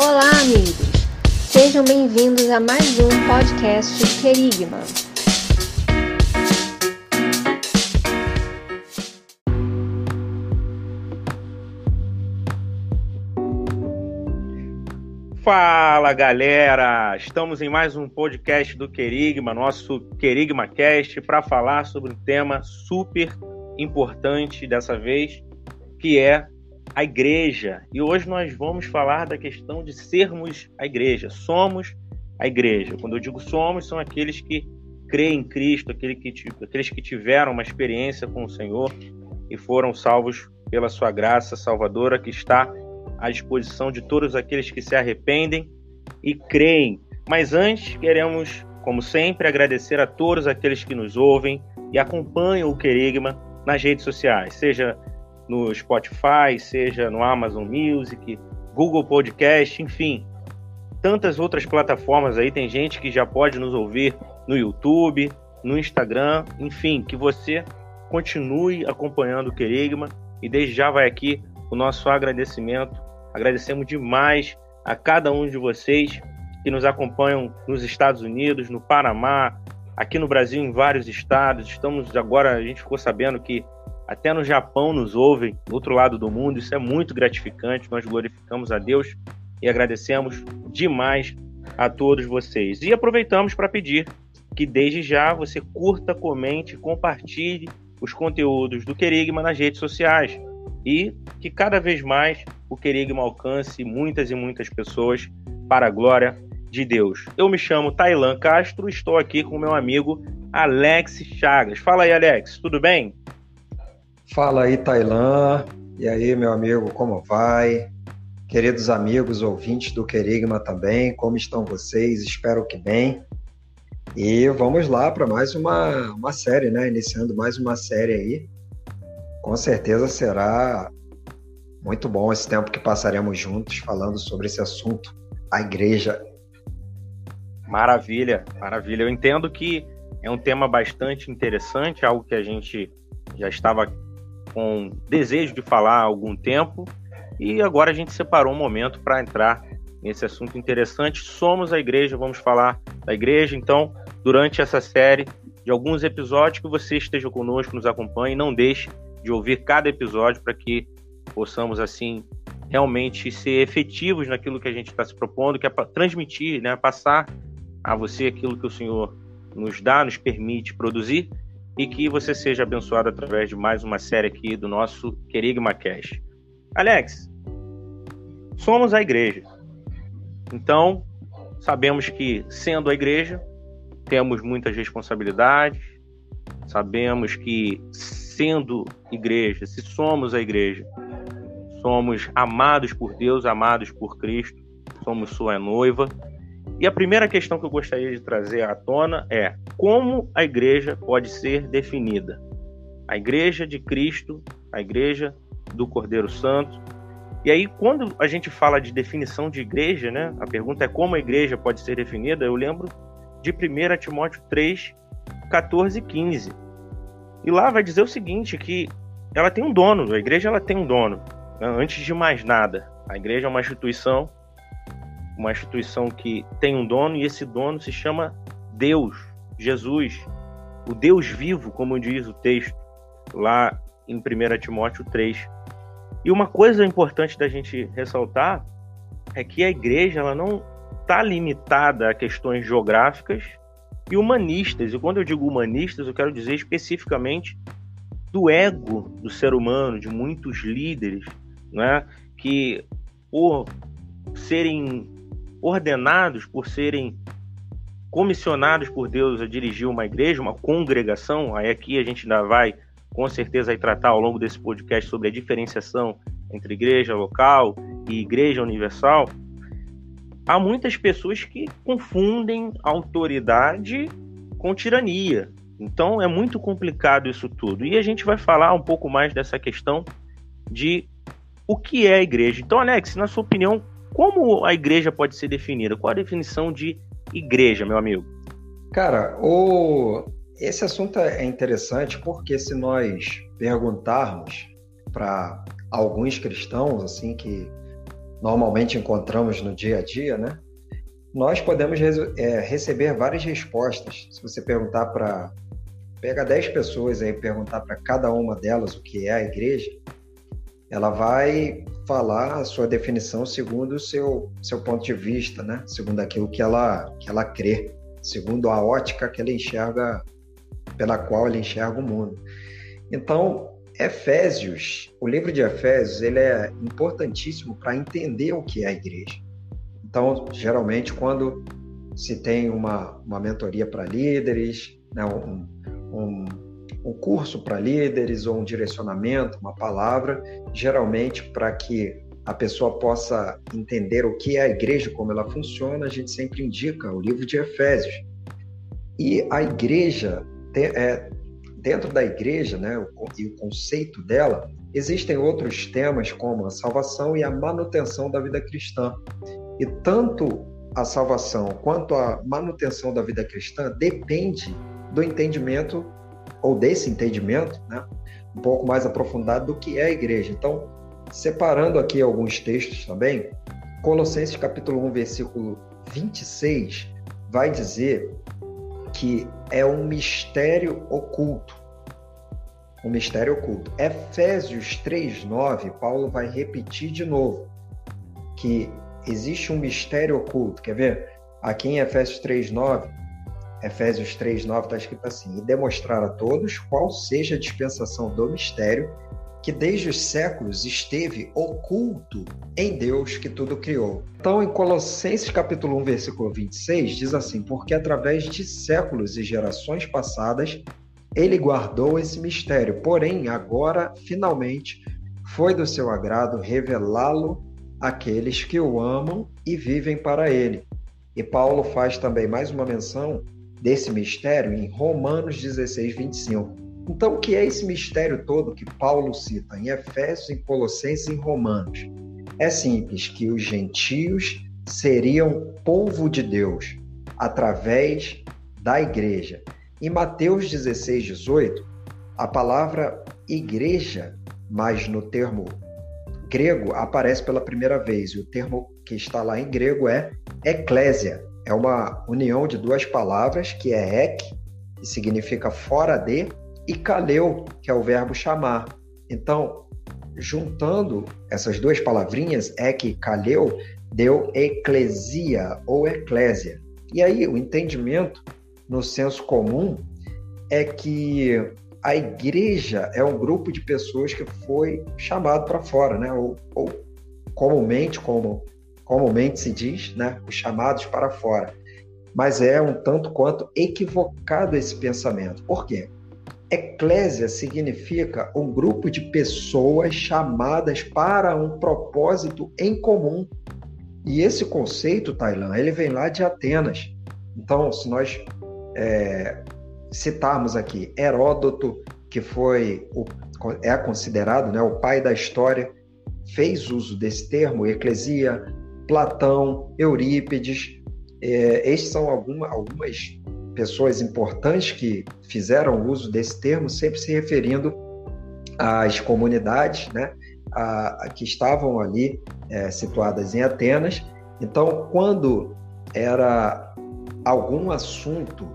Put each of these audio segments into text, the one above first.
Olá, amigos! Sejam bem-vindos a mais um podcast Querigma. Fala galera! Estamos em mais um podcast do Querigma, nosso Querigma Cast, para falar sobre um tema super importante dessa vez, que é a igreja. E hoje nós vamos falar da questão de sermos a igreja. Somos a igreja. Quando eu digo somos, são aqueles que creem em Cristo, aqueles que, aqueles que tiveram uma experiência com o Senhor e foram salvos pela sua graça salvadora que está à disposição de todos aqueles que se arrependem e creem. Mas antes, queremos, como sempre, agradecer a todos aqueles que nos ouvem e acompanham o Querigma nas redes sociais, seja no Spotify, seja no Amazon Music, Google Podcast, enfim, tantas outras plataformas aí. Tem gente que já pode nos ouvir no YouTube, no Instagram, enfim, que você continue acompanhando o Querigma e desde já vai aqui o nosso agradecimento. Agradecemos demais a cada um de vocês que nos acompanham nos Estados Unidos, no Panamá, aqui no Brasil, em vários estados. Estamos agora, a gente ficou sabendo que até no Japão nos ouvem, do outro lado do mundo. Isso é muito gratificante. Nós glorificamos a Deus e agradecemos demais a todos vocês. E aproveitamos para pedir que desde já você curta, comente, compartilhe os conteúdos do Querigma nas redes sociais e que cada vez mais o Querigma alcance muitas e muitas pessoas para a glória de Deus. Eu me chamo Tailan Castro, estou aqui com meu amigo Alex Chagas. Fala aí, Alex, tudo bem? Fala aí, Tailã. E aí, meu amigo, como vai? Queridos amigos, ouvintes do Querigma também, como estão vocês? Espero que bem. E vamos lá para mais uma, uma série, né? Iniciando mais uma série aí. Com certeza será muito bom esse tempo que passaremos juntos falando sobre esse assunto, a igreja. Maravilha, maravilha. Eu entendo que é um tema bastante interessante, algo que a gente já estava com desejo de falar há algum tempo e agora a gente separou um momento para entrar nesse assunto interessante. Somos a igreja, vamos falar da igreja. Então, durante essa série de alguns episódios, que você esteja conosco, nos acompanhe, não deixe de ouvir cada episódio para que possamos assim realmente ser efetivos naquilo que a gente está se propondo, que é transmitir, né, passar a você aquilo que o Senhor nos dá, nos permite produzir e que você seja abençoado através de mais uma série aqui do nosso Querigma Cash. Alex, somos a igreja. Então, sabemos que, sendo a igreja, temos muitas responsabilidades, sabemos que, sendo igreja, se somos a igreja, somos amados por Deus, amados por Cristo, somos sua noiva e a primeira questão que eu gostaria de trazer à tona é como a igreja pode ser definida? A igreja de Cristo, a igreja do Cordeiro Santo. E aí, quando a gente fala de definição de igreja, né, a pergunta é como a igreja pode ser definida, eu lembro de 1 Timóteo 3, 14 e 15. E lá vai dizer o seguinte, que ela tem um dono, a igreja ela tem um dono. Né? Antes de mais nada, a igreja é uma instituição uma instituição que tem um dono e esse dono se chama Deus, Jesus, o Deus vivo, como diz o texto lá em 1 Timóteo 3. E uma coisa importante da gente ressaltar é que a igreja ela não está limitada a questões geográficas e humanistas. E quando eu digo humanistas, eu quero dizer especificamente do ego do ser humano, de muitos líderes, né, que por serem ordenados por serem comissionados por Deus a dirigir uma igreja, uma congregação. Aí aqui a gente ainda vai com certeza aí tratar ao longo desse podcast sobre a diferenciação entre igreja local e igreja universal. Há muitas pessoas que confundem autoridade com tirania. Então é muito complicado isso tudo. E a gente vai falar um pouco mais dessa questão de o que é a igreja. Então, Alex, na sua opinião, como a igreja pode ser definida? Qual a definição de igreja, meu amigo? Cara, o... esse assunto é interessante porque se nós perguntarmos para alguns cristãos assim que normalmente encontramos no dia a dia, né? Nós podemos é, receber várias respostas. Se você perguntar para pega 10 pessoas aí perguntar para cada uma delas o que é a igreja, ela vai falar a sua definição segundo o seu, seu ponto de vista, né? Segundo aquilo que ela, que ela crê, segundo a ótica que ela enxerga, pela qual ela enxerga o mundo. Então, Efésios, o livro de Efésios, ele é importantíssimo para entender o que é a igreja. Então, geralmente, quando se tem uma, uma mentoria para líderes, né, um, um, um curso para líderes ou um direcionamento, uma palavra, geralmente para que a pessoa possa entender o que é a igreja, como ela funciona, a gente sempre indica o livro de Efésios. E a igreja, é, dentro da igreja, né, e o conceito dela, existem outros temas como a salvação e a manutenção da vida cristã. E tanto a salvação quanto a manutenção da vida cristã depende do entendimento ou desse entendimento, né, um pouco mais aprofundado do que é a igreja. Então, separando aqui alguns textos também, Colossenses capítulo 1, versículo 26 vai dizer que é um mistério oculto. Um mistério oculto. Efésios 3:9, Paulo vai repetir de novo que existe um mistério oculto. Quer ver? Aqui em Efésios 3:9 Efésios 3, 9 está escrito assim: E demonstrar a todos qual seja a dispensação do mistério que desde os séculos esteve oculto em Deus que tudo criou. Então, em Colossenses capítulo 1, versículo 26, diz assim: Porque através de séculos e gerações passadas ele guardou esse mistério, porém agora finalmente foi do seu agrado revelá-lo àqueles que o amam e vivem para ele. E Paulo faz também mais uma menção desse mistério em Romanos 16, 25. Então, o que é esse mistério todo que Paulo cita em Efésios, em Colossenses e em Romanos? É simples que os gentios seriam povo de Deus através da igreja. Em Mateus 16, 18, a palavra igreja, mas no termo grego, aparece pela primeira vez. E o termo que está lá em grego é eclésia, é uma união de duas palavras, que é ek, que significa fora de, e kaleu, que é o verbo chamar. Então, juntando essas duas palavrinhas, ek e kaleu, deu eclesia ou eclésia. E aí, o entendimento no senso comum é que a igreja é um grupo de pessoas que foi chamado para fora, né? Ou, ou comumente, como comumente se diz, né, os chamados para fora. Mas é um tanto quanto equivocado esse pensamento. Por quê? Eclésia significa um grupo de pessoas chamadas para um propósito em comum. E esse conceito, Tailã, ele vem lá de Atenas. Então, se nós é, citarmos aqui Heródoto, que foi o, é considerado né, o pai da história, fez uso desse termo, eclesia, Platão, Eurípides. É, estes são alguma, algumas pessoas importantes que fizeram uso desse termo, sempre se referindo às comunidades né, a, a que estavam ali é, situadas em Atenas. Então, quando era algum assunto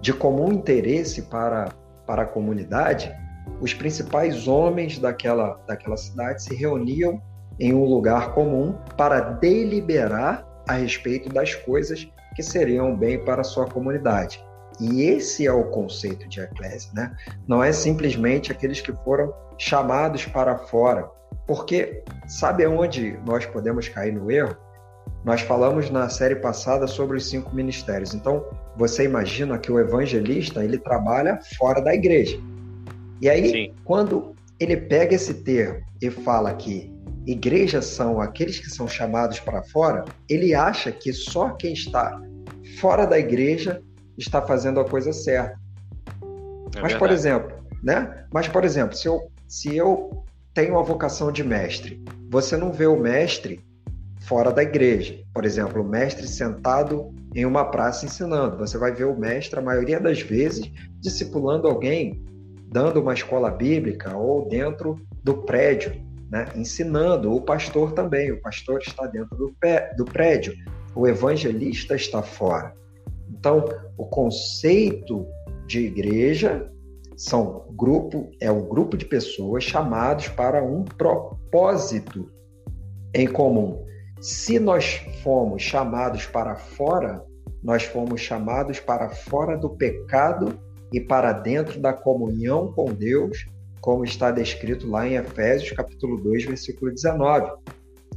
de comum interesse para, para a comunidade, os principais homens daquela, daquela cidade se reuniam em um lugar comum para deliberar a respeito das coisas que seriam bem para a sua comunidade. E esse é o conceito de eclésia, né? Não é simplesmente aqueles que foram chamados para fora. Porque sabe aonde nós podemos cair no erro? Nós falamos na série passada sobre os cinco ministérios. Então, você imagina que o evangelista, ele trabalha fora da igreja. E aí, Sim. quando ele pega esse termo e fala que igrejas são aqueles que são chamados para fora, ele acha que só quem está fora da igreja está fazendo a coisa certa. É Mas, por exemplo, né? Mas, por exemplo, se eu, se eu tenho a vocação de mestre, você não vê o mestre fora da igreja. Por exemplo, o mestre sentado em uma praça ensinando. Você vai ver o mestre, a maioria das vezes, discipulando alguém, dando uma escola bíblica ou dentro do prédio né, ensinando, o pastor também, o pastor está dentro do, pé, do prédio, o evangelista está fora. Então, o conceito de igreja são grupo, é um grupo de pessoas chamados para um propósito em comum. Se nós fomos chamados para fora, nós fomos chamados para fora do pecado e para dentro da comunhão com Deus, como está descrito lá em Efésios capítulo 2, versículo 19.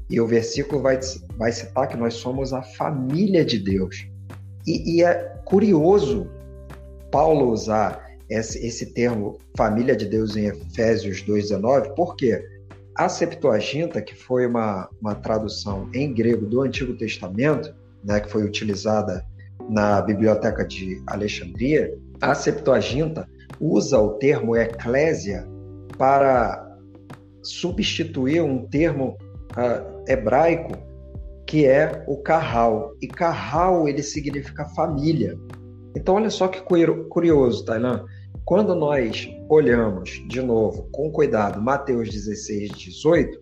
E o versículo vai, vai citar que nós somos a família de Deus. E, e é curioso Paulo usar esse, esse termo família de Deus em Efésios 2,19, por quê? A Septuaginta, que foi uma, uma tradução em grego do Antigo Testamento, né, que foi utilizada na Biblioteca de Alexandria, a Septuaginta usa o termo eclésia para substituir um termo uh, hebraico que é o carral. E carral ele significa família. Então olha só que curioso, Tailan. Quando nós olhamos de novo com cuidado Mateus 16, 18,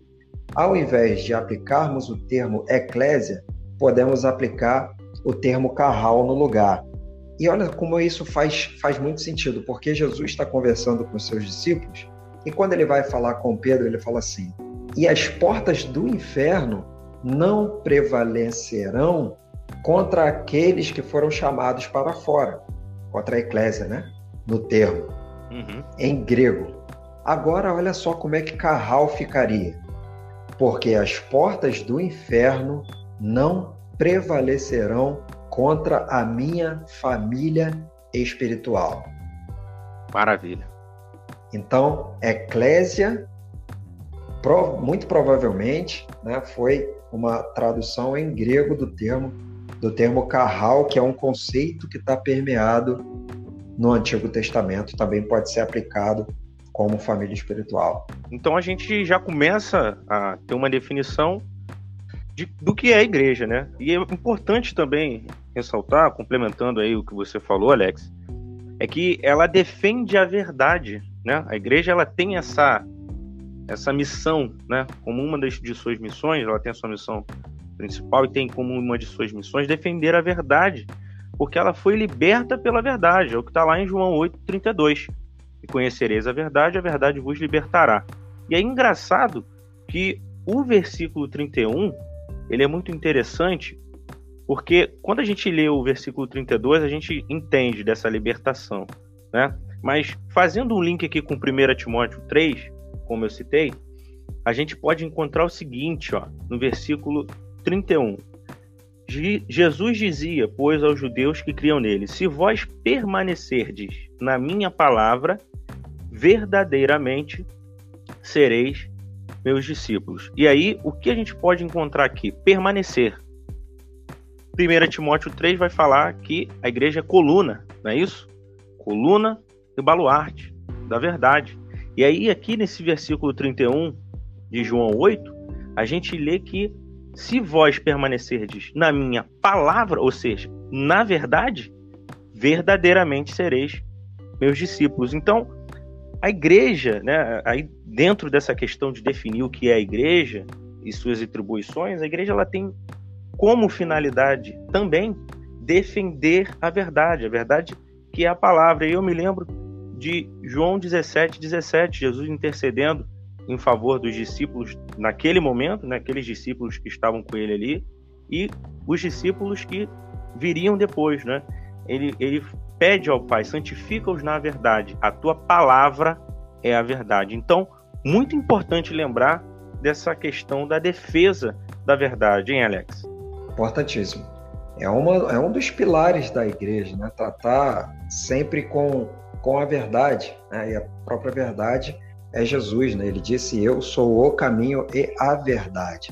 ao invés de aplicarmos o termo eclésia, podemos aplicar o termo carral no lugar. E olha como isso faz, faz muito sentido, porque Jesus está conversando com os seus discípulos e quando ele vai falar com Pedro, ele fala assim: E as portas do inferno não prevalecerão contra aqueles que foram chamados para fora, contra a eclésia, né? No termo, uhum. em grego. Agora, olha só como é que Carral ficaria. Porque as portas do inferno não prevalecerão contra a minha família espiritual. Maravilha. Então, eclésia, muito provavelmente, né, foi uma tradução em grego do termo do termo carral, que é um conceito que está permeado no Antigo Testamento, também pode ser aplicado como família espiritual. Então a gente já começa a ter uma definição de, do que é a igreja, né? E é importante também ressaltar, complementando aí o que você falou, Alex, é que ela defende a verdade, né? A igreja ela tem essa essa missão, né? Como uma das de suas missões, ela tem a sua missão principal e tem como uma de suas missões defender a verdade, porque ela foi liberta pela verdade, é o que está lá em João 8,32. E conhecereis a verdade, a verdade vos libertará. E é engraçado que o versículo 31 ele é muito interessante, porque quando a gente lê o versículo 32, a gente entende dessa libertação, né? Mas fazendo um link aqui com 1 Timóteo 3, como eu citei, a gente pode encontrar o seguinte, ó, no versículo 31. Jesus dizia, pois, aos judeus que criam nele: Se vós permanecerdes na minha palavra, verdadeiramente sereis meus discípulos. E aí, o que a gente pode encontrar aqui? Permanecer. 1 Timóteo 3 vai falar que a igreja é coluna, não é isso? Coluna e baluarte da verdade. E aí, aqui nesse versículo 31 de João 8, a gente lê que se vós permanecerdes na minha palavra, ou seja, na verdade, verdadeiramente sereis meus discípulos. Então, a igreja, né, aí dentro dessa questão de definir o que é a igreja e suas atribuições, a igreja ela tem como finalidade também defender a verdade, a verdade que é a palavra. E eu me lembro de João 17, 17, Jesus intercedendo em favor dos discípulos naquele momento, né, aqueles discípulos que estavam com ele ali, e os discípulos que viriam depois. Né? Ele, ele pede ao Pai, santifica-os na verdade, a tua palavra é a verdade. Então, muito importante lembrar dessa questão da defesa da verdade, hein, Alex? Importantíssimo. É, uma, é um dos pilares da igreja, né? Tratar sempre com, com a verdade, né? E a própria verdade é Jesus, né? Ele disse: "Eu sou o caminho e a verdade".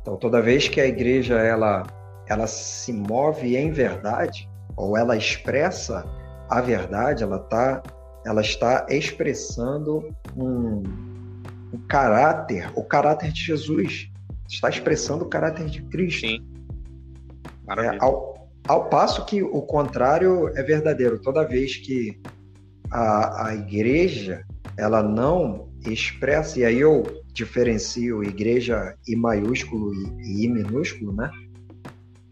Então, toda vez que a igreja ela ela se move em verdade ou ela expressa a verdade, ela tá ela está expressando um, um caráter, o caráter de Jesus, está expressando o caráter de Cristo. Sim. É, ao, ao passo que o contrário é verdadeiro. Toda vez que a, a igreja ela não expressa, e aí eu, diferencio igreja I maiúsculo e I minúsculo, né?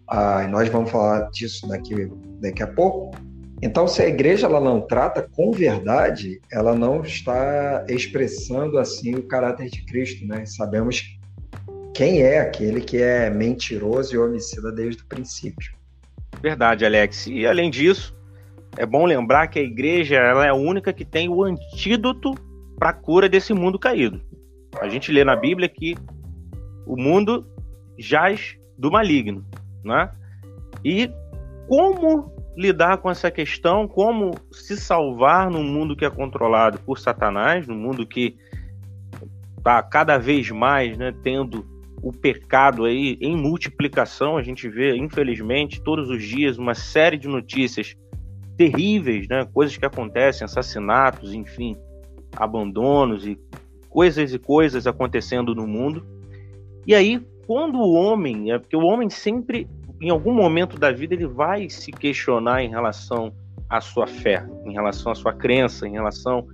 Ah, nós vamos falar disso daqui, daqui a pouco. Então, se a igreja ela não trata com verdade, ela não está expressando assim o caráter de Cristo, né? Sabemos quem é aquele que é mentiroso e homicida desde o princípio. Verdade, Alex. E além disso, é bom lembrar que a igreja ela é a única que tem o antídoto para a cura desse mundo caído. A gente lê na Bíblia que o mundo jaz do maligno, né? E como lidar com essa questão, como se salvar num mundo que é controlado por Satanás, num mundo que está cada vez mais, né, tendo o pecado aí em multiplicação. A gente vê, infelizmente, todos os dias uma série de notícias terríveis, né? Coisas que acontecem, assassinatos, enfim, abandonos e coisas e coisas acontecendo no mundo. E aí, quando o homem, é porque o homem sempre, em algum momento da vida, ele vai se questionar em relação à sua fé, em relação à sua crença, em relação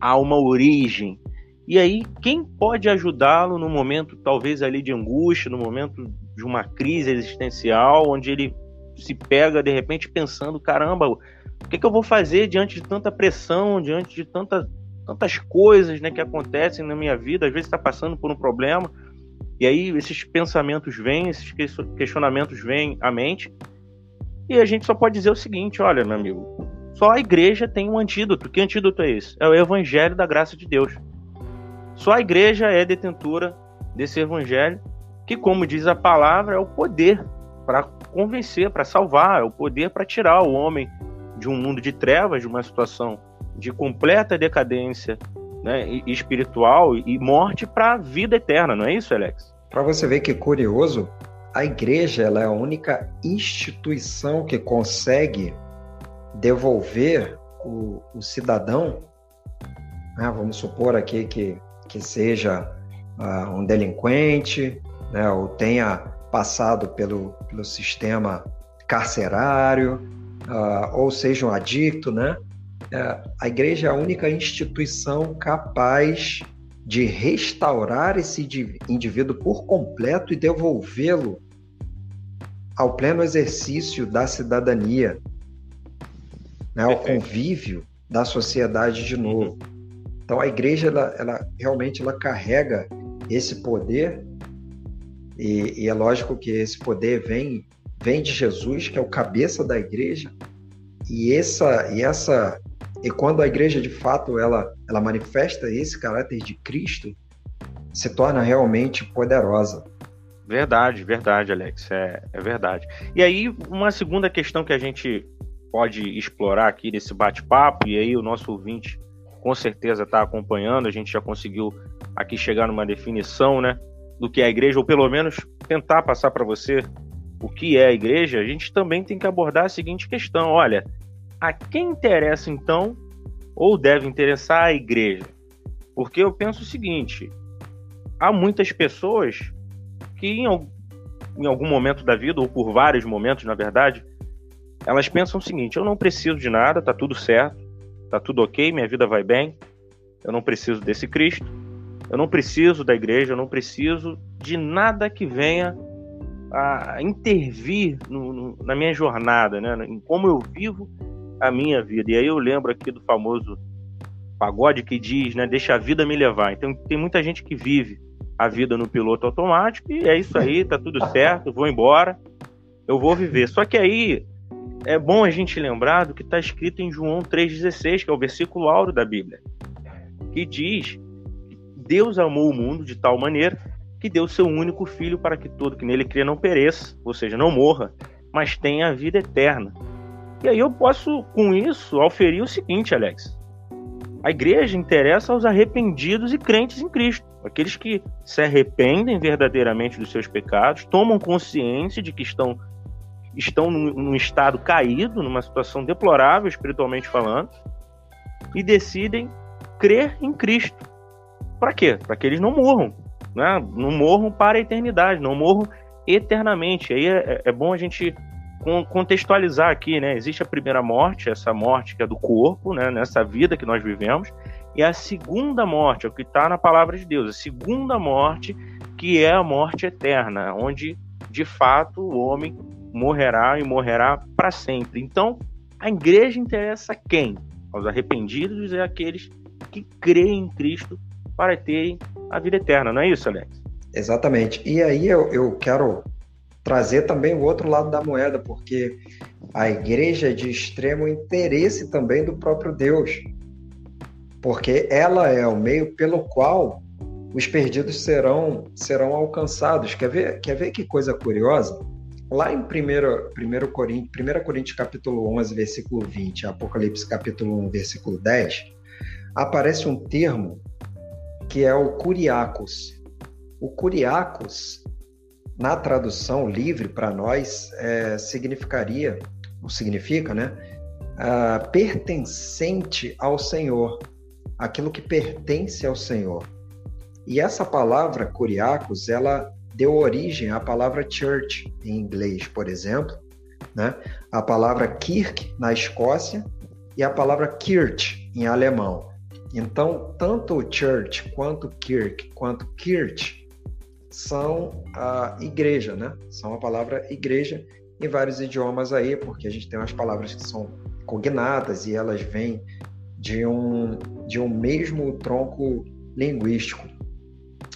a uma origem, e aí, quem pode ajudá-lo no momento, talvez ali de angústia, no momento de uma crise existencial, onde ele se pega de repente pensando: caramba, o que, que eu vou fazer diante de tanta pressão, diante de tanta, tantas coisas né, que acontecem na minha vida? Às vezes está passando por um problema, e aí esses pensamentos vêm, esses questionamentos vêm à mente, e a gente só pode dizer o seguinte: olha, meu amigo, só a igreja tem um antídoto. Que antídoto é esse? É o evangelho da graça de Deus. Só a igreja é detentora desse evangelho, que, como diz a palavra, é o poder para convencer, para salvar, é o poder para tirar o homem de um mundo de trevas, de uma situação de completa decadência né, espiritual e morte para a vida eterna, não é isso, Alex? Para você ver que curioso, a igreja ela é a única instituição que consegue devolver o, o cidadão. Né, vamos supor aqui que que seja uh, um delinquente, né, ou tenha passado pelo, pelo sistema carcerário, uh, ou seja um adicto, né? Uh, a igreja é a única instituição capaz de restaurar esse indivíduo por completo e devolvê-lo ao pleno exercício da cidadania, né, ao convívio da sociedade de novo. Então a igreja, ela, ela realmente ela carrega esse poder e, e, é lógico que esse poder vem vem de Jesus, que é o cabeça da igreja. E essa e essa e quando a igreja de fato ela ela manifesta esse caráter de Cristo, se torna realmente poderosa. Verdade, verdade, Alex, é, é verdade. E aí, uma segunda questão que a gente pode explorar aqui nesse bate-papo, e aí o nosso ouvinte com certeza está acompanhando, a gente já conseguiu aqui chegar numa definição, né, do que é a igreja, ou pelo menos tentar passar para você o que é a igreja, a gente também tem que abordar a seguinte questão: olha, a quem interessa então, ou deve interessar a igreja? Porque eu penso o seguinte: há muitas pessoas que em, em algum momento da vida, ou por vários momentos, na verdade, elas pensam o seguinte: eu não preciso de nada, tá tudo certo, tá tudo ok, minha vida vai bem, eu não preciso desse Cristo, eu não preciso da igreja, eu não preciso de nada que venha a intervir no, no, na minha jornada, né? em como eu vivo a minha vida. E aí eu lembro aqui do famoso pagode que diz, né, deixa a vida me levar. Então tem muita gente que vive a vida no piloto automático e é isso aí, tá tudo certo, vou embora, eu vou viver. Só que aí é bom a gente lembrar do que está escrito em João 3,16, que é o versículo áureo da Bíblia, que diz Deus amou o mundo de tal maneira que deu seu único filho para que todo que nele crê não pereça, ou seja, não morra, mas tenha a vida eterna. E aí eu posso, com isso, auferir o seguinte, Alex. A igreja interessa aos arrependidos e crentes em Cristo, aqueles que se arrependem verdadeiramente dos seus pecados, tomam consciência de que estão estão num, num estado caído, numa situação deplorável espiritualmente falando, e decidem crer em Cristo. Para quê? Para que eles não morram, né? não morram para a eternidade, não morram eternamente. Aí é, é bom a gente contextualizar aqui, né? Existe a primeira morte, essa morte que é do corpo, né? Nessa vida que nós vivemos, e a segunda morte, é o que está na palavra de Deus, a segunda morte, que é a morte eterna, onde de fato o homem morrerá e morrerá para sempre. Então, a igreja interessa quem? Aos arrependidos e aqueles que creem em Cristo para terem a vida eterna, não é isso, Alex? Exatamente. E aí eu, eu quero trazer também o outro lado da moeda, porque a igreja é de extremo interesse também do próprio Deus, porque ela é o meio pelo qual os perdidos serão serão alcançados. Quer ver, quer ver que coisa curiosa? Lá em 1, 1 Coríntios, 1 Coríntios capítulo 11, versículo 20, Apocalipse capítulo 1, versículo 10, aparece um termo que é o curiacos. O curiacos, na tradução livre para nós, é, significaria, ou significa, né? Pertencente ao Senhor, aquilo que pertence ao Senhor. E essa palavra curiacos, ela deu origem à palavra church em inglês, por exemplo, né? A palavra kirk na Escócia e a palavra kirch em alemão. Então, tanto church quanto kirk quanto kirch são a igreja, né? São a palavra igreja em vários idiomas aí, porque a gente tem umas palavras que são cognatas e elas vêm de um, de um mesmo tronco linguístico.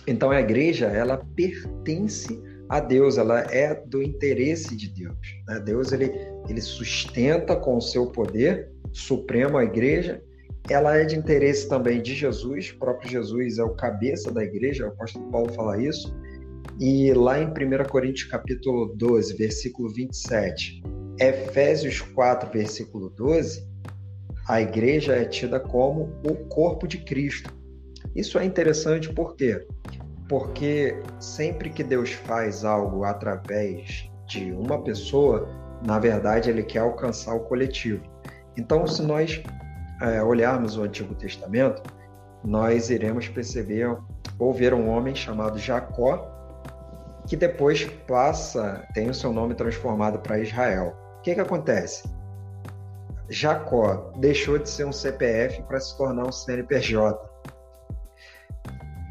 Então a igreja ela pertence a Deus, ela é do interesse de Deus. Né? Deus ele, ele sustenta com o seu poder supremo a igreja ela é de interesse também de Jesus, o próprio Jesus é o cabeça da igreja, o apóstolo Paulo fala isso. E lá em 1 Coríntios capítulo 12, versículo 27, Efésios 4, versículo 12, a igreja é tida como o corpo de Cristo. Isso é interessante por quê? Porque sempre que Deus faz algo através de uma pessoa, na verdade ele quer alcançar o coletivo. Então, se nós é, olharmos o Antigo Testamento, nós iremos perceber ou ver um homem chamado Jacó, que depois passa, tem o seu nome transformado para Israel. O que, que acontece? Jacó deixou de ser um CPF para se tornar um CNPJ.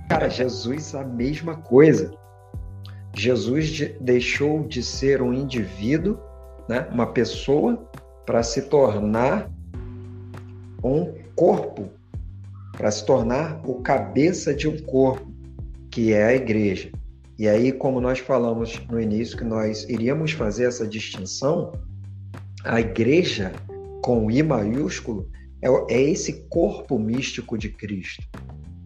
Cara, Jesus a mesma coisa. Jesus deixou de ser um indivíduo, né, uma pessoa, para se tornar um corpo para se tornar o cabeça de um corpo, que é a igreja. E aí, como nós falamos no início, que nós iríamos fazer essa distinção, a igreja, com I maiúsculo, é, é esse corpo místico de Cristo.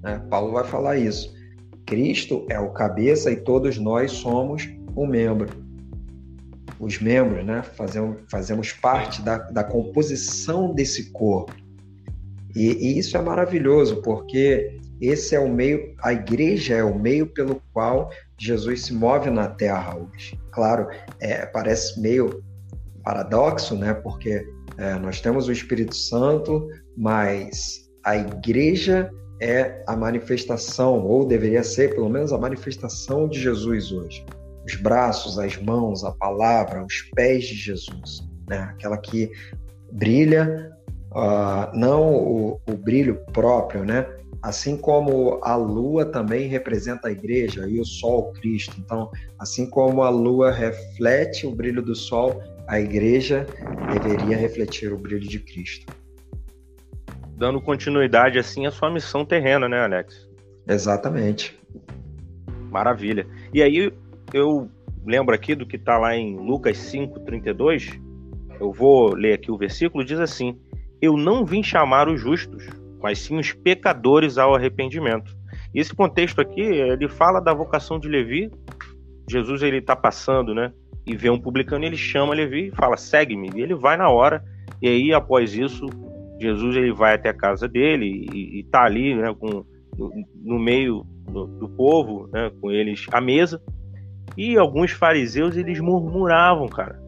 Né? Paulo vai falar isso. Cristo é o cabeça e todos nós somos um membro. Os membros, né? Fazemos, fazemos parte da, da composição desse corpo. E, e isso é maravilhoso, porque esse é o meio, a igreja é o meio pelo qual Jesus se move na terra hoje. Claro, é, parece meio paradoxo, né? Porque é, nós temos o Espírito Santo, mas a igreja é a manifestação, ou deveria ser pelo menos a manifestação de Jesus hoje. Os braços, as mãos, a palavra, os pés de Jesus, né? Aquela que brilha uh, não o, o, brilho próprio, né? Assim como a lua também representa a igreja e o sol Cristo. Então, assim como a lua reflete o brilho do sol, a igreja deveria refletir o brilho de Cristo. Dando continuidade assim à sua missão terrena, né, Alex? Exatamente. Maravilha. E aí eu lembro aqui do que está lá em Lucas 5:32. Eu vou ler aqui o versículo, diz assim: eu não vim chamar os justos, mas sim os pecadores ao arrependimento. E esse contexto aqui, ele fala da vocação de Levi. Jesus ele está passando, né? E vê um publicano, ele chama Levi e fala: "Segue-me". E ele vai na hora. E aí após isso, Jesus ele vai até a casa dele e, está ali, né, com no, no meio do, do, povo, né, com eles à mesa. E alguns fariseus eles murmuravam, cara,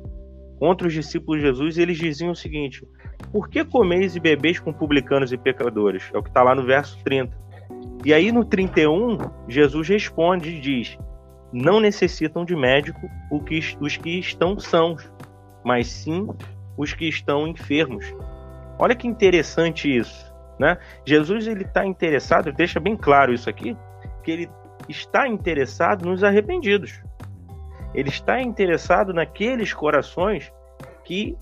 contra os discípulos de Jesus. Eles diziam o seguinte: por que comeis e bebeis com publicanos e pecadores? É o que está lá no verso 30. E aí no 31, Jesus responde e diz: Não necessitam de médico os que estão sãos, mas sim os que estão enfermos. Olha que interessante isso. né? Jesus ele está interessado, deixa bem claro isso aqui, que ele está interessado nos arrependidos. Ele está interessado naqueles corações que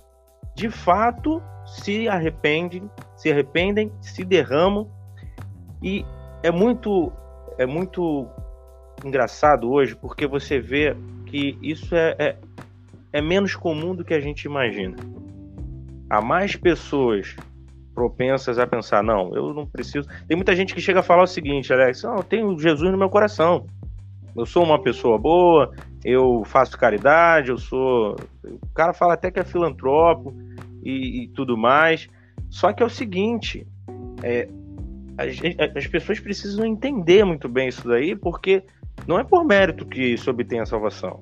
de fato se arrependem, se arrependem, se derramam e é muito é muito engraçado hoje porque você vê que isso é, é, é menos comum do que a gente imagina. Há mais pessoas propensas a pensar, não, eu não preciso. Tem muita gente que chega a falar o seguinte, Alex, não, eu tenho Jesus no meu coração. Eu sou uma pessoa boa, eu faço caridade, eu sou. O cara fala até que é filantropo e, e tudo mais. Só que é o seguinte, é, as, as, pessoas precisam entender muito bem isso daí, porque não é por mérito que se obtém a salvação.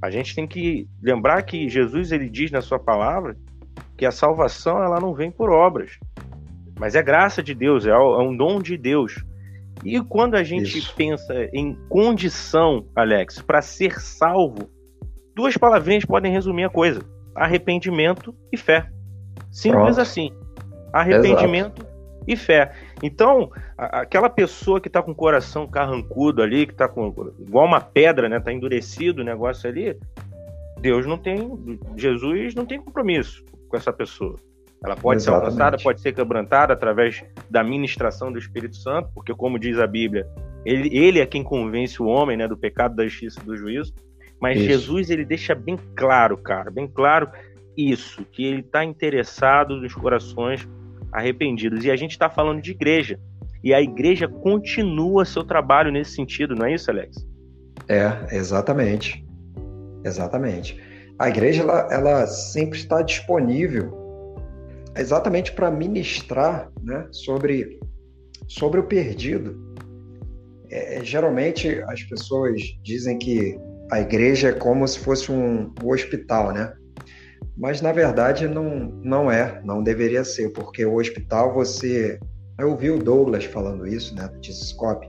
A gente tem que lembrar que Jesus ele diz na sua palavra que a salvação ela não vem por obras, mas é graça de Deus, é, é um dom de Deus. E quando a gente Isso. pensa em condição, Alex, para ser salvo, duas palavrinhas podem resumir a coisa: arrependimento e fé. Simples Pronto. assim. Arrependimento Exato. e fé. Então, a, aquela pessoa que está com o coração carrancudo ali, que está com igual uma pedra, né, tá endurecido o negócio ali, Deus não tem, Jesus não tem compromisso com essa pessoa. Ela pode Exatamente. ser alcançada, pode ser quebrantada através da ministração do Espírito Santo, porque, como diz a Bíblia, ele, ele é quem convence o homem né, do pecado, da justiça e do juízo. Mas isso. Jesus ele deixa bem claro, cara, bem claro isso, que ele está interessado nos corações arrependidos. E a gente está falando de igreja. E a igreja continua seu trabalho nesse sentido, não é isso, Alex? É, exatamente. Exatamente. A igreja ela, ela sempre está disponível exatamente para ministrar né, sobre, sobre o perdido. É, geralmente as pessoas dizem que a igreja é como se fosse um, hospital, né? Mas na verdade não, não é, não deveria ser, porque o hospital você. Eu ouvi o Douglas falando isso, né, do Tiscope,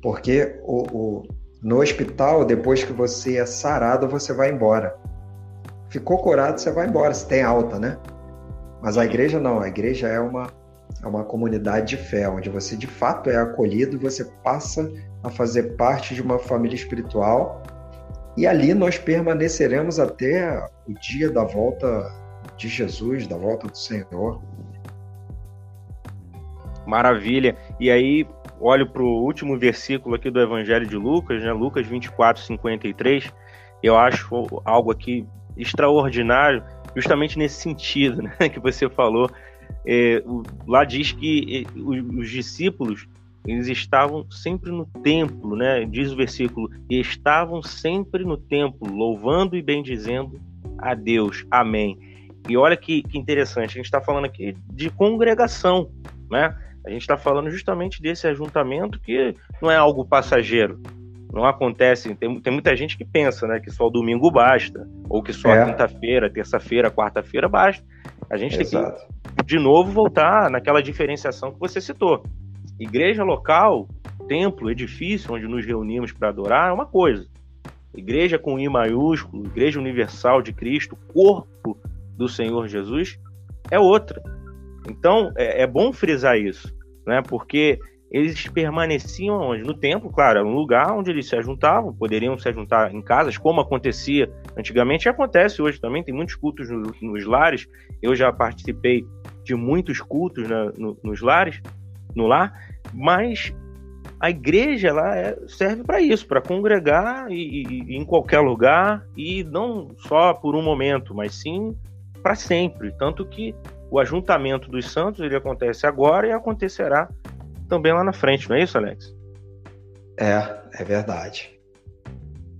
porque o, o, no hospital, depois que você é sarado, você vai embora. Ficou curado, você vai embora, se tem alta, né? Mas a igreja não, a igreja é uma, é uma comunidade de fé, onde você de fato é acolhido, você passa a fazer parte de uma família espiritual e ali nós permaneceremos até o dia da volta de Jesus, da volta do Senhor. Maravilha. E aí, olho para o último versículo aqui do Evangelho de Lucas, né? Lucas 24, 53. Eu acho algo aqui extraordinário justamente nesse sentido né, que você falou. É, lá diz que é, os discípulos eles estavam sempre no templo, né? Diz o versículo, e estavam sempre no templo, louvando e bendizendo a Deus. Amém. E olha que, que interessante, a gente está falando aqui de congregação, né? A gente está falando justamente desse ajuntamento que não é algo passageiro, não acontece. Tem, tem muita gente que pensa, né, que só o domingo basta, ou que só é. a quinta-feira, terça-feira, quarta-feira basta. A gente Exato. tem que, de novo, voltar naquela diferenciação que você citou. Igreja local, templo, edifício, onde nos reunimos para adorar, é uma coisa. Igreja com I maiúsculo, Igreja Universal de Cristo, corpo do Senhor Jesus, é outra. Então, é, é bom frisar isso, né? Porque eles permaneciam onde? No templo, claro, era um lugar onde eles se ajuntavam, poderiam se juntar em casas, como acontecia antigamente e acontece hoje também. Tem muitos cultos no, nos lares. Eu já participei de muitos cultos na, no, nos lares, no lar, mas a igreja lá é, serve para isso, para congregar e, e, em qualquer lugar e não só por um momento, mas sim para sempre. Tanto que o ajuntamento dos santos ele acontece agora e acontecerá também lá na frente, não é isso, Alex? É, é verdade.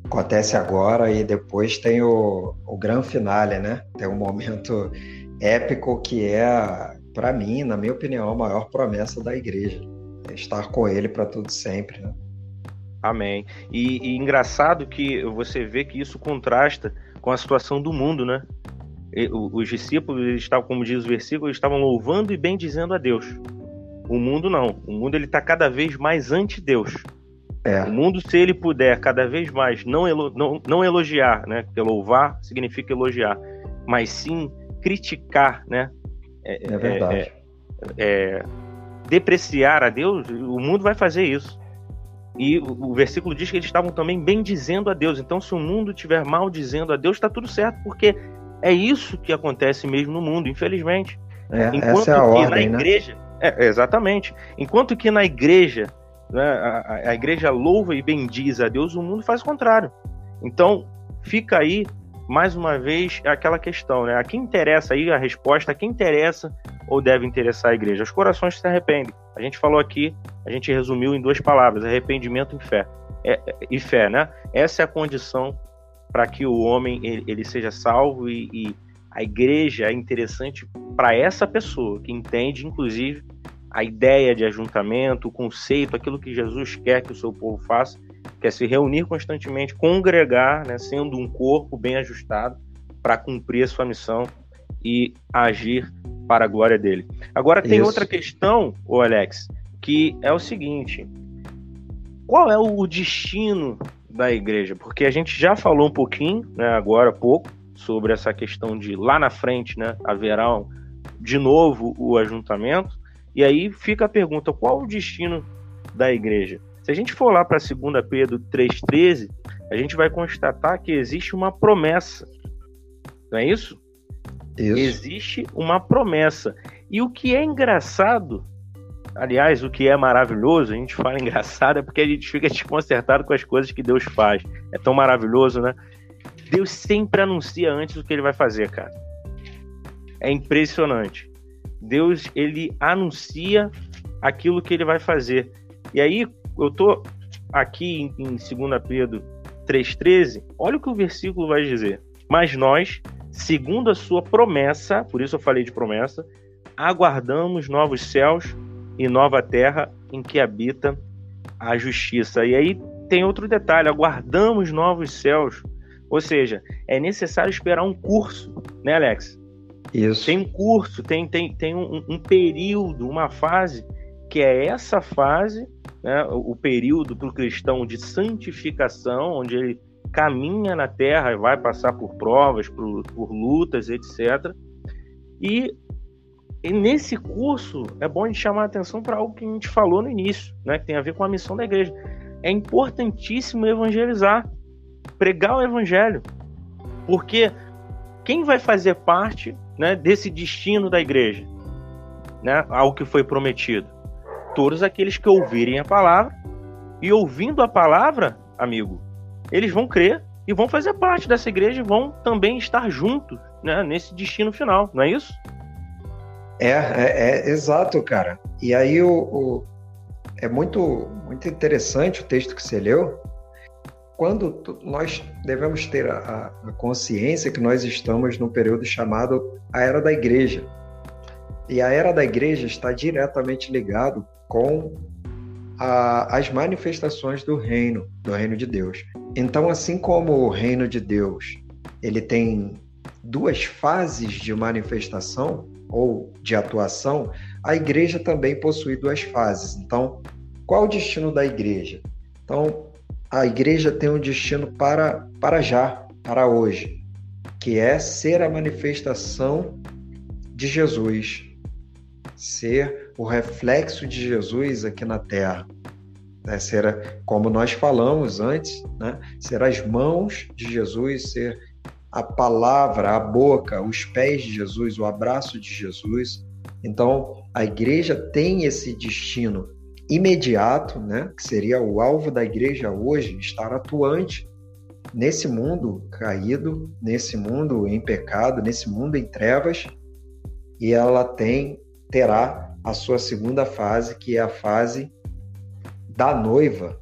Acontece agora e depois tem o, o grande finale, né? Tem um momento épico que é, para mim, na minha opinião, a maior promessa da igreja. É estar com ele para tudo sempre, né? Amém. E, e, engraçado que você vê que isso contrasta com a situação do mundo, né? E, os discípulos, estavam, como diz o versículo, estavam louvando e bendizendo a Deus. O mundo não. O mundo ele está cada vez mais anti-Deus. É. O mundo, se ele puder cada vez mais não, elo, não, não elogiar, né? Porque louvar significa elogiar, mas sim criticar, né? É, é verdade. É, é, depreciar a Deus, o mundo vai fazer isso. E o, versículo diz que eles estavam também bem dizendo a Deus. Então, se o mundo estiver mal dizendo a Deus, está tudo certo, porque é isso que acontece mesmo no mundo, infelizmente. É, Enquanto essa é a ordem, na né? igreja, né? é, exatamente. Enquanto que na igreja, né, a, a, igreja louva e bendiz a Deus, o mundo faz o contrário. Então, fica aí mais uma vez aquela questão, né? A quem interessa aí a resposta, a quem interessa ou deve interessar a igreja? Os corações se arrependem. A gente falou aqui, a gente resumiu em duas palavras: arrependimento e fé. É, e fé, né? Essa é a condição para que o homem ele, ele seja salvo e, e, a igreja é interessante para essa pessoa que entende, inclusive, a ideia de ajuntamento, o conceito, aquilo que Jesus quer que o seu povo faça que é se reunir constantemente, congregar, né, sendo um corpo bem ajustado para cumprir a sua missão e agir para a glória dele. Agora tem Isso. outra questão, o Alex, que é o seguinte: qual é o destino da igreja? Porque a gente já falou um pouquinho, né, agora há pouco, sobre essa questão de lá na frente, né, haverá de novo o ajuntamento. E aí fica a pergunta: qual o destino da igreja? Se a gente for lá para 2 Pedro 3,13, a gente vai constatar que existe uma promessa. Não é isso? isso? Existe uma promessa. E o que é engraçado, aliás, o que é maravilhoso, a gente fala engraçado é porque a gente fica desconcertado com as coisas que Deus faz. É tão maravilhoso, né? Deus sempre anuncia antes o que ele vai fazer, cara. É impressionante. Deus, ele anuncia aquilo que ele vai fazer. E aí, eu tô aqui em, em 2 Pedro 3,13, olha o que o versículo vai dizer. Mas nós, segundo a sua promessa, por isso eu falei de promessa, aguardamos novos céus e nova terra em que habita a justiça. E aí tem outro detalhe: aguardamos novos céus. Ou seja, é necessário esperar um curso, né, Alex? Isso. Tem um curso, tem, tem, tem um, um período, uma fase, que é essa fase né, o período para o cristão de santificação, onde ele caminha na terra e vai passar por provas, por, por lutas, etc. E, e, nesse curso é bom a gente chamar a atenção para algo que a gente falou no início, né, que tem a ver com a missão da igreja. É importantíssimo evangelizar, pregar o evangelho, porque quem vai fazer parte né, desse destino da igreja, né, ao que foi prometido? Todos aqueles que ouvirem a palavra. E ouvindo a palavra, amigo, eles vão crer e vão fazer parte dessa igreja e vão também estar juntos né, nesse destino final, não é isso? É, é, é exato, cara. E aí o, o, é muito, muito interessante o texto que você leu. Quando nós devemos ter a, a consciência que nós estamos num período chamado a Era da Igreja. E a Era da Igreja está diretamente ligado com a, as manifestações do reino, do reino de Deus. Então, assim como o reino de Deus ele tem duas fases de manifestação ou de atuação, a igreja também possui duas fases. Então, qual o destino da igreja? Então, a igreja tem um destino para, para já, para hoje, que é ser a manifestação de Jesus, ser o reflexo de Jesus aqui na terra. Né? Ser, como nós falamos antes, né? ser as mãos de Jesus, ser a palavra, a boca, os pés de Jesus, o abraço de Jesus. Então, a igreja tem esse destino imediato, né? que seria o alvo da igreja hoje, estar atuante nesse mundo caído, nesse mundo em pecado, nesse mundo em trevas, e ela tem terá a sua segunda fase, que é a fase da noiva,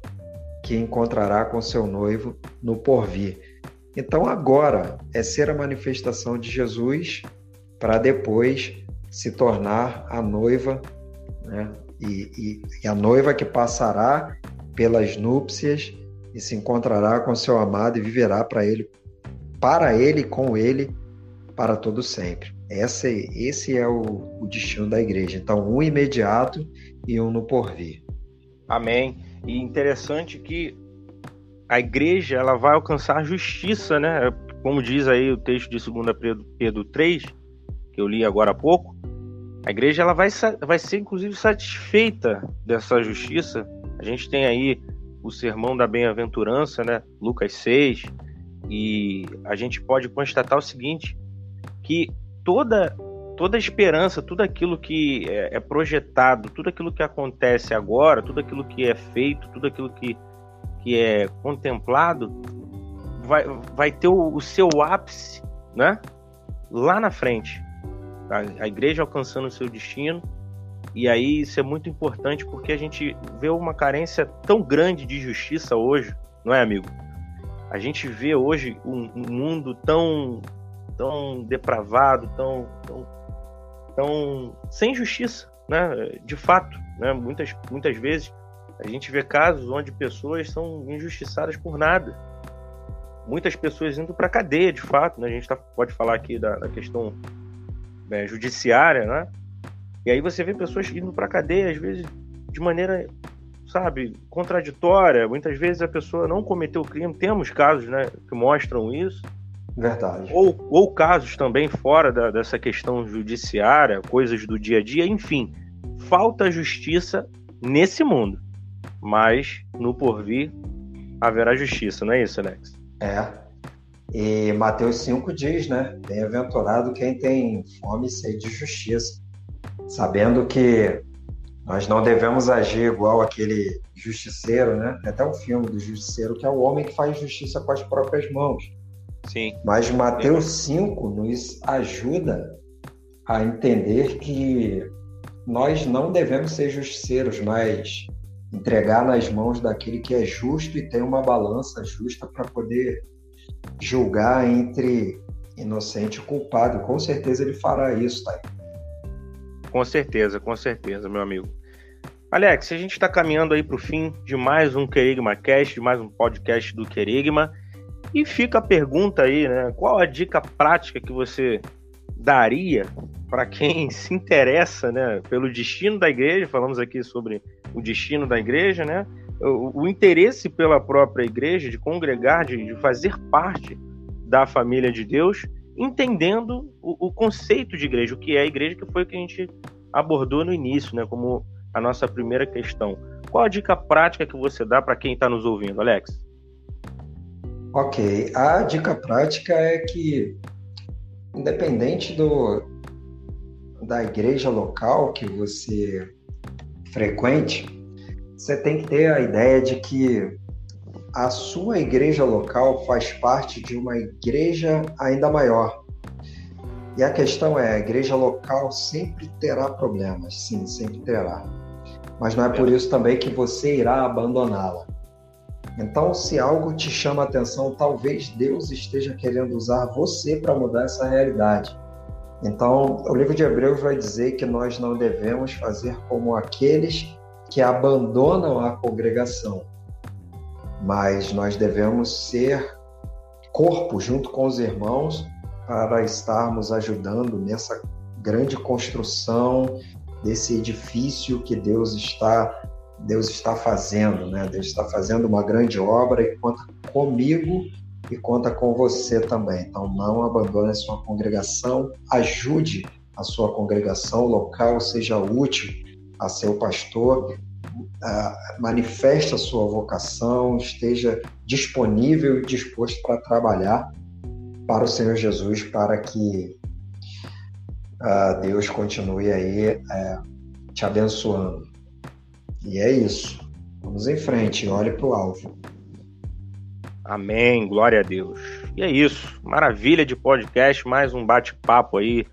que encontrará com seu noivo no porvir. Então, agora é ser a manifestação de Jesus para depois se tornar a noiva, né? E, e, e, a noiva que passará pelas núpcias e se encontrará com seu amado e viverá para ele, para ele com ele para todo sempre. Essa, esse é o, o destino da igreja. Então, um imediato e um no porvir. Amém. E interessante que a igreja ela vai alcançar justiça, né? Como diz aí o texto de 2 Pedro, Pedro 3, que eu li agora há pouco, A igreja ela vai, vai ser inclusive satisfeita dessa justiça. A gente tem aí o sermão da bem-aventurança, né? Lucas 6, e a gente pode constatar o seguinte, que toda toda a esperança, tudo aquilo que é, é projetado, tudo aquilo que acontece agora, tudo aquilo que é feito, tudo aquilo que, que é contemplado, vai, vai ter o, o seu ápice, né? Lá na frente. A, a igreja alcançando o seu destino. E aí isso é muito importante porque a gente vê uma carência tão grande de justiça hoje, não é, amigo? A gente vê hoje um, um mundo tão tão depravado, tão, tão, tão sem justiça, né? De fato, né? Muitas, muitas vezes a gente vê casos onde pessoas são injustiçadas por nada. Muitas pessoas indo para cadeia, de fato, né? A gente tá, pode falar aqui da, da questão né, judiciária, né? E aí você vê pessoas indo para cadeia, às vezes de maneira, sabe, contraditória. Muitas vezes a pessoa não cometeu o crime. Temos casos, né, que mostram isso. Verdade. Ou, ou casos também fora da, dessa questão judiciária, coisas do dia a dia, enfim. Falta justiça nesse mundo. Mas no porvir haverá justiça, não é isso, Alex? É. E Mateus 5 diz, né? Bem-aventurado quem tem fome e sede de justiça, sabendo que nós não devemos agir igual aquele justiceiro, né? Tem até um filme do justiceiro que é o homem que faz justiça com as próprias mãos. Sim. Mas Mateus 5 nos ajuda a entender que nós não devemos ser justiceiros, mas entregar nas mãos daquele que é justo e tem uma balança justa para poder julgar entre inocente e culpado. Com certeza ele fará isso, tá? Com certeza, com certeza, meu amigo. Alex, a gente está caminhando aí para o fim de mais um Querigma Cast, de mais um podcast do Querigma. E fica a pergunta aí, né? Qual a dica prática que você daria para quem se interessa, né, pelo destino da igreja? Falamos aqui sobre o destino da igreja, né? O, o interesse pela própria igreja, de congregar, de, de, fazer parte da família de Deus, entendendo o, o, conceito de igreja, o que é a igreja, que foi o que a gente abordou no início, né, como a nossa primeira questão. Qual a dica prática que você dá para quem está nos ouvindo, Alex? Ok, a dica prática é que, independente do, da igreja local que você frequente, você tem que ter a ideia de que a sua igreja local faz parte de uma igreja ainda maior. E a questão é, a igreja local sempre terá problemas, sim, sempre terá. Mas não é por isso também que você irá abandoná-la. Então, se algo te chama a atenção, talvez Deus esteja querendo usar você para mudar essa realidade. Então, o livro de Hebreus vai dizer que nós não devemos fazer como aqueles que abandonam a congregação, mas nós devemos ser corpo junto com os irmãos para estarmos ajudando nessa grande construção desse edifício que Deus está Deus está fazendo, né? Deus está fazendo uma grande obra e conta comigo e conta com você também. Então não abandone a sua congregação, ajude a sua congregação local, seja útil a seu pastor, uh, manifeste a sua vocação, esteja disponível e disposto para trabalhar para o Senhor Jesus, para que uh, Deus continue aí uh, te abençoando. E é isso. Vamos em frente, olhe para o alvo. Amém, glória a Deus. E é isso, maravilha de podcast, mais um bate-papo aí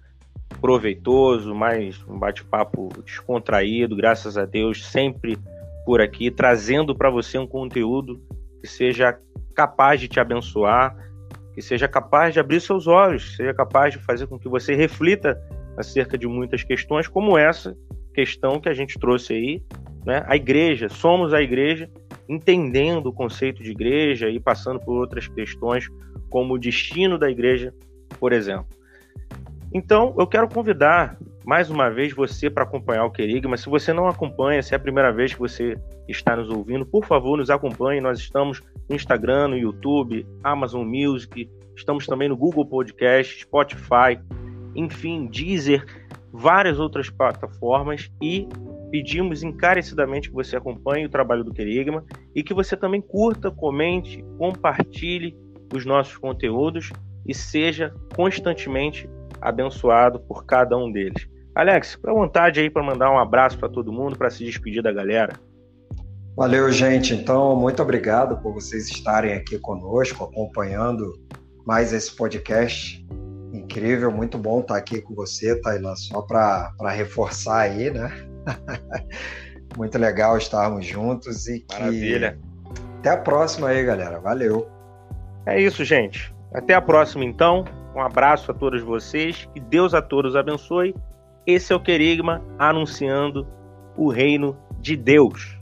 proveitoso, mais um bate-papo descontraído, graças a Deus, sempre por aqui, trazendo para você um conteúdo que seja capaz de te abençoar, que seja capaz de abrir seus olhos, seja capaz de fazer com que você reflita acerca de muitas questões, como essa questão que a gente trouxe aí né? A igreja, somos a igreja, entendendo o conceito de igreja e passando por outras questões, como o destino da igreja, por exemplo. Então, eu quero convidar mais uma vez você para acompanhar o Querigma. Se você não acompanha, se é a primeira vez que você está nos ouvindo, por favor, nos acompanhe. Nós estamos no Instagram, no YouTube, Amazon Music, estamos também no Google Podcast, Spotify, enfim, Deezer várias outras plataformas e pedimos encarecidamente que você acompanhe o trabalho do Querigma e que você também curta, comente, compartilhe os nossos conteúdos e seja constantemente abençoado por cada um deles. Alex, fica à vontade aí para mandar um abraço para todo mundo, para se despedir da galera. Valeu, gente. Então, muito obrigado por vocês estarem aqui conosco, acompanhando mais esse podcast. Incrível, muito bom estar aqui com você, Tailan, só para reforçar aí, né? muito legal estarmos juntos e que... Maravilha. Até a próxima aí, galera. Valeu. É isso, gente. Até a próxima, então. Um abraço a todos vocês. Que Deus a todos abençoe. Esse é o Querigma anunciando o reino de Deus.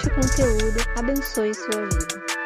Este conteúdo abençoe sua vida.